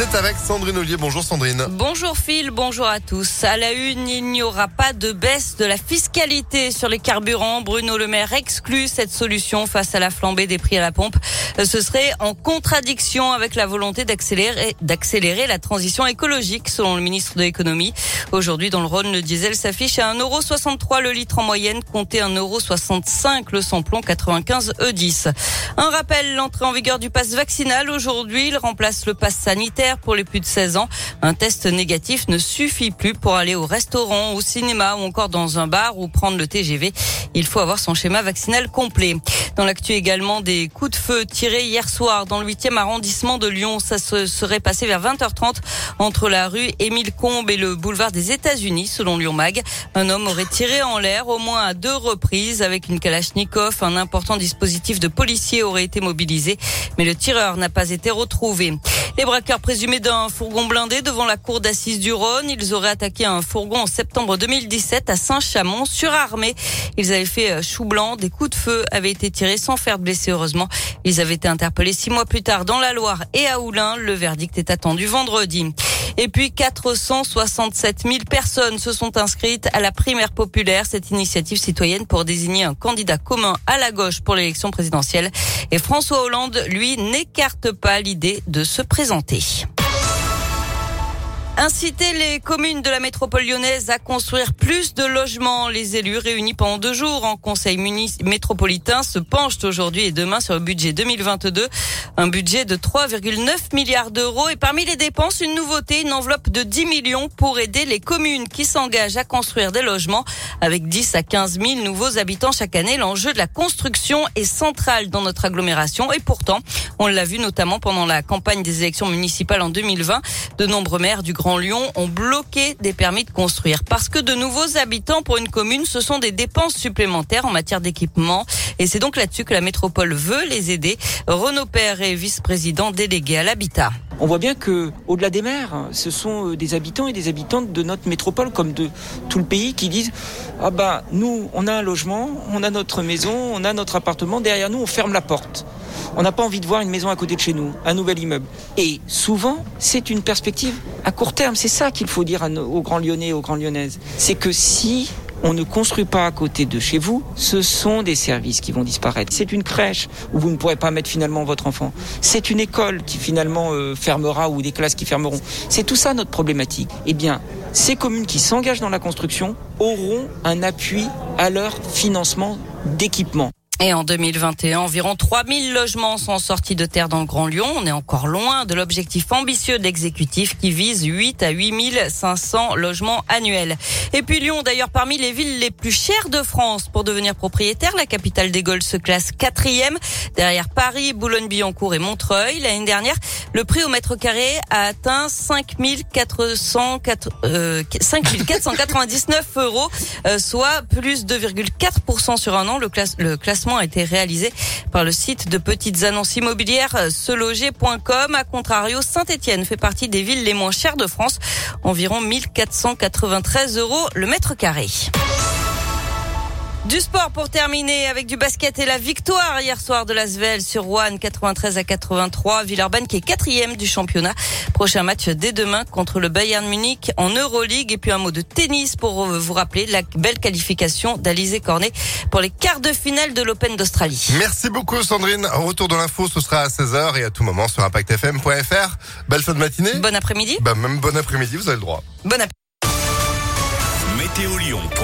C'est avec Sandrine Ollier. Bonjour Sandrine. Bonjour Phil, bonjour à tous. À la une, il n'y aura pas de baisse de la fiscalité sur les carburants. Bruno Le Maire exclut cette solution face à la flambée des prix à la pompe. Ce serait en contradiction avec la volonté d'accélérer, d'accélérer la transition écologique, selon le ministre de l'économie. Aujourd'hui, dans le Rhône, le diesel s'affiche à 1,63€ le litre en moyenne, comptez 1,65€ le samplon 95 E10. Un rappel, l'entrée en vigueur du pass vaccinal aujourd'hui, il remplace le pass sanitaire pour les plus de 16 ans. Un test négatif ne suffit plus pour aller au restaurant, au cinéma ou encore dans un bar ou prendre le TGV. Il faut avoir son schéma vaccinal complet. Dans l'actu également, des coups de feu tirés hier soir dans le 8e arrondissement de Lyon. Ça se serait passé vers 20h30 entre la rue Émile Combes et le boulevard des États-Unis, selon Lyon Mag. Un homme aurait tiré en l'air au moins à deux reprises avec une Kalachnikov. Un important dispositif de policiers aurait été mobilisé, mais le tireur n'a pas été retrouvé. Les braqueurs d'un fourgon blindé devant la cour d'assises du Rhône, ils auraient attaqué un fourgon en septembre 2017 à Saint-Chamond, surarmés. Ils avaient fait euh, chou blanc, des coups de feu avaient été tirés sans faire de blessés heureusement. Ils avaient été interpellés six mois plus tard dans la Loire et à Oulin. Le verdict est attendu vendredi. Et puis 467 000 personnes se sont inscrites à la primaire populaire, cette initiative citoyenne pour désigner un candidat commun à la gauche pour l'élection présidentielle. Et François Hollande, lui, n'écarte pas l'idée de se présenter. Inciter les communes de la métropole lyonnaise à construire plus de logements. Les élus réunis pendant deux jours en conseil métropolitain se penchent aujourd'hui et demain sur le budget 2022. Un budget de 3,9 milliards d'euros et parmi les dépenses, une nouveauté, une enveloppe de 10 millions pour aider les communes qui s'engagent à construire des logements avec 10 à 15 000 nouveaux habitants chaque année. L'enjeu de la construction est central dans notre agglomération et pourtant, on l'a vu notamment pendant la campagne des élections municipales en 2020, de nombreux maires du Grand Lyon ont bloqué des permis de construire parce que de nouveaux habitants pour une commune, ce sont des dépenses supplémentaires en matière d'équipement. Et c'est donc là-dessus que la métropole veut les aider. Renaud Père est vice-président délégué à l'habitat. On voit bien que, au-delà des maires, ce sont euh, des habitants et des habitantes de notre métropole, comme de tout le pays, qui disent ah bah nous, on a un logement, on a notre maison, on a notre appartement, derrière nous, on ferme la porte. On n'a pas envie de voir une maison à côté de chez nous, un nouvel immeuble. Et souvent, c'est une perspective à court terme. C'est ça qu'il faut dire aux grands Lyonnais, aux grands Lyonnaises. C'est que si on ne construit pas à côté de chez vous, ce sont des services qui vont disparaître. C'est une crèche où vous ne pourrez pas mettre finalement votre enfant. C'est une école qui finalement euh, fermera ou des classes qui fermeront. C'est tout ça notre problématique. Eh bien, ces communes qui s'engagent dans la construction auront un appui à leur financement d'équipement. Et en 2021, environ 3000 logements sont sortis de terre dans le Grand Lyon. On est encore loin de l'objectif ambitieux de l'exécutif qui vise 8 à 8500 logements annuels. Et puis Lyon, d'ailleurs, parmi les villes les plus chères de France pour devenir propriétaire, la capitale des Gaules se classe quatrième derrière Paris, Boulogne-Billancourt et Montreuil. L'année dernière, le prix au mètre carré a atteint 5499 euh, euros, euh, soit plus de 2,4% sur un an. Le, le classement a été réalisé par le site de petites annonces immobilières seloger.com. À contrario, Saint-Etienne fait partie des villes les moins chères de France, environ 1493 euros le mètre carré. Du sport pour terminer avec du basket et la victoire hier soir de l'Asvel sur One 93 à 83. Villeurbanne qui est quatrième du championnat. Prochain match dès demain contre le Bayern Munich en Euroleague. Et puis un mot de tennis pour vous rappeler la belle qualification d'Alizé Cornet pour les quarts de finale de l'Open d'Australie. Merci beaucoup Sandrine. Retour de l'info, ce sera à 16h et à tout moment sur impactfm.fr. Belle fin de matinée. Bon après-midi. Bah même bon après-midi, vous avez le droit. Bon après Météo Lyon.